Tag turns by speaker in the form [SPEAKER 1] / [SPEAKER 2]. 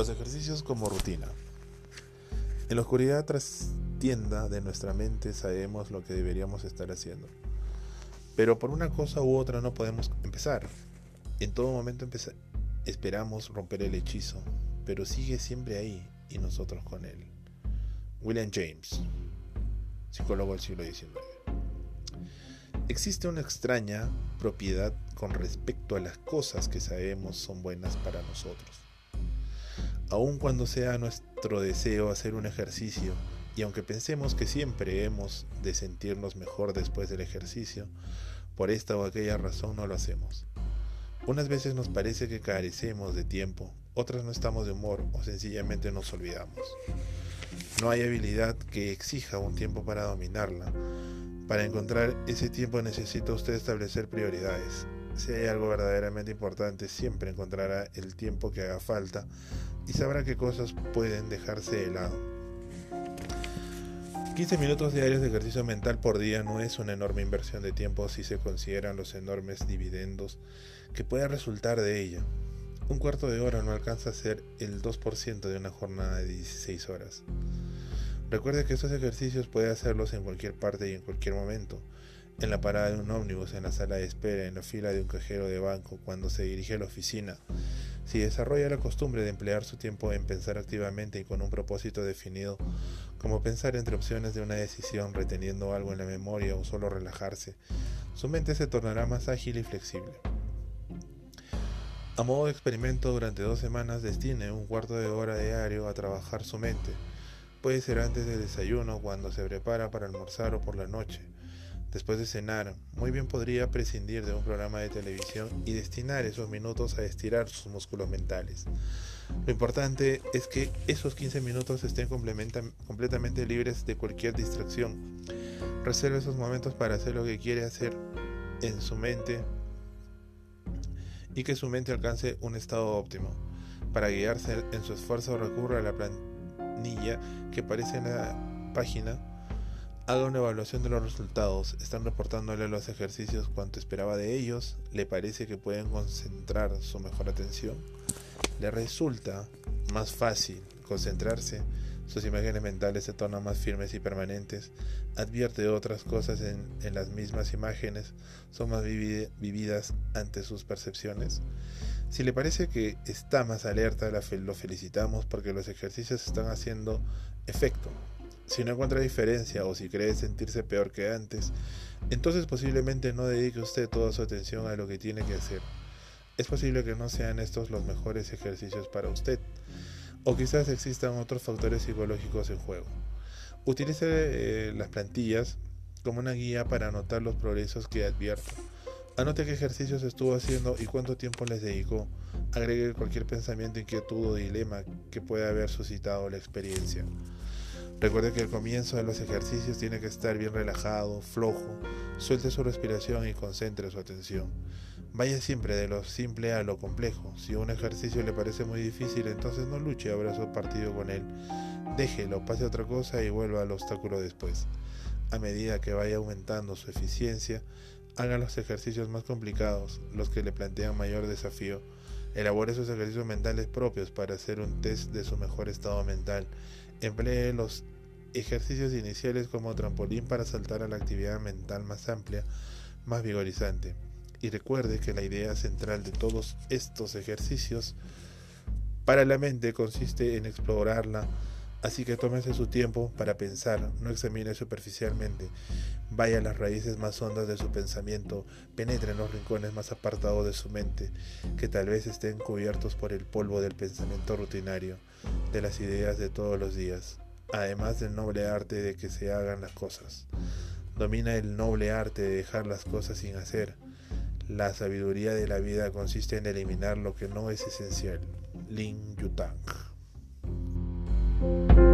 [SPEAKER 1] Los ejercicios como rutina. En la oscuridad tienda de nuestra mente sabemos lo que deberíamos estar haciendo. Pero por una cosa u otra no podemos empezar. En todo momento esperamos romper el hechizo, pero sigue siempre ahí y nosotros con él. William James, psicólogo del siglo XIX. Existe una extraña propiedad con respecto a las cosas que sabemos son buenas para nosotros. Aun cuando sea nuestro deseo hacer un ejercicio, y aunque pensemos que siempre hemos de sentirnos mejor después del ejercicio, por esta o aquella razón no lo hacemos. Unas veces nos parece que carecemos de tiempo, otras no estamos de humor o sencillamente nos olvidamos. No hay habilidad que exija un tiempo para dominarla. Para encontrar ese tiempo necesita usted establecer prioridades. Si hay algo verdaderamente importante, siempre encontrará el tiempo que haga falta y sabrá qué cosas pueden dejarse de lado. 15 minutos diarios de ejercicio mental por día no es una enorme inversión de tiempo si se consideran los enormes dividendos que puede resultar de ella. Un cuarto de hora no alcanza a ser el 2% de una jornada de 16 horas. Recuerde que estos ejercicios puede hacerlos en cualquier parte y en cualquier momento. En la parada de un ómnibus, en la sala de espera, en la fila de un cajero de banco, cuando se dirige a la oficina. Si desarrolla la costumbre de emplear su tiempo en pensar activamente y con un propósito definido, como pensar entre opciones de una decisión, reteniendo algo en la memoria o solo relajarse, su mente se tornará más ágil y flexible. A modo de experimento, durante dos semanas destine un cuarto de hora diario a trabajar su mente. Puede ser antes del desayuno, cuando se prepara para almorzar o por la noche. Después de cenar, muy bien podría prescindir de un programa de televisión y destinar esos minutos a estirar sus músculos mentales. Lo importante es que esos 15 minutos estén completamente libres de cualquier distracción. Reserve esos momentos para hacer lo que quiere hacer en su mente y que su mente alcance un estado óptimo. Para guiarse en su esfuerzo recurra a la planilla que aparece en la página. Haga una evaluación de los resultados. Están reportándole los ejercicios cuanto esperaba de ellos. ¿Le parece que pueden concentrar su mejor atención? ¿Le resulta más fácil concentrarse? Sus imágenes mentales se tornan más firmes y permanentes. Advierte otras cosas en, las mismas imágenes. Son más vividas ante sus percepciones. Si le parece que está más alerta, lo felicitamos porque los ejercicios están haciendo efecto. Si no encuentra diferencia o si cree sentirse peor que antes, entonces posiblemente no dedique usted toda su atención a lo que tiene que hacer. Es posible que no sean estos los mejores ejercicios para usted. O quizás existan otros factores psicológicos en juego. Utilice eh, las plantillas como una guía para anotar los progresos que advierta. Anote qué ejercicios estuvo haciendo y cuánto tiempo les dedicó. Agregue cualquier pensamiento, inquietud o dilema que pueda haber suscitado la experiencia. Recuerde que el comienzo de los ejercicios tiene que estar bien relajado, flojo, suelte su respiración y concentre su atención. Vaya siempre de lo simple a lo complejo. Si un ejercicio le parece muy difícil, entonces no luche, abra su partido con él. Déjelo, pase a otra cosa y vuelva al obstáculo después. A medida que vaya aumentando su eficiencia, haga los ejercicios más complicados, los que le plantean mayor desafío. Elabore sus ejercicios mentales propios para hacer un test de su mejor estado mental. Emplee los ejercicios iniciales como trampolín para saltar a la actividad mental más amplia, más vigorizante. Y recuerde que la idea central de todos estos ejercicios para la mente consiste en explorarla, así que tómese su tiempo para pensar, no examine superficialmente, vaya a las raíces más hondas de su pensamiento, penetre en los rincones más apartados de su mente, que tal vez estén cubiertos por el polvo del pensamiento rutinario, de las ideas de todos los días, además del noble arte de que se hagan las cosas. Domina el noble arte de dejar las cosas sin hacer, la sabiduría de la vida consiste en eliminar lo que no es esencial. Lin Yutang. you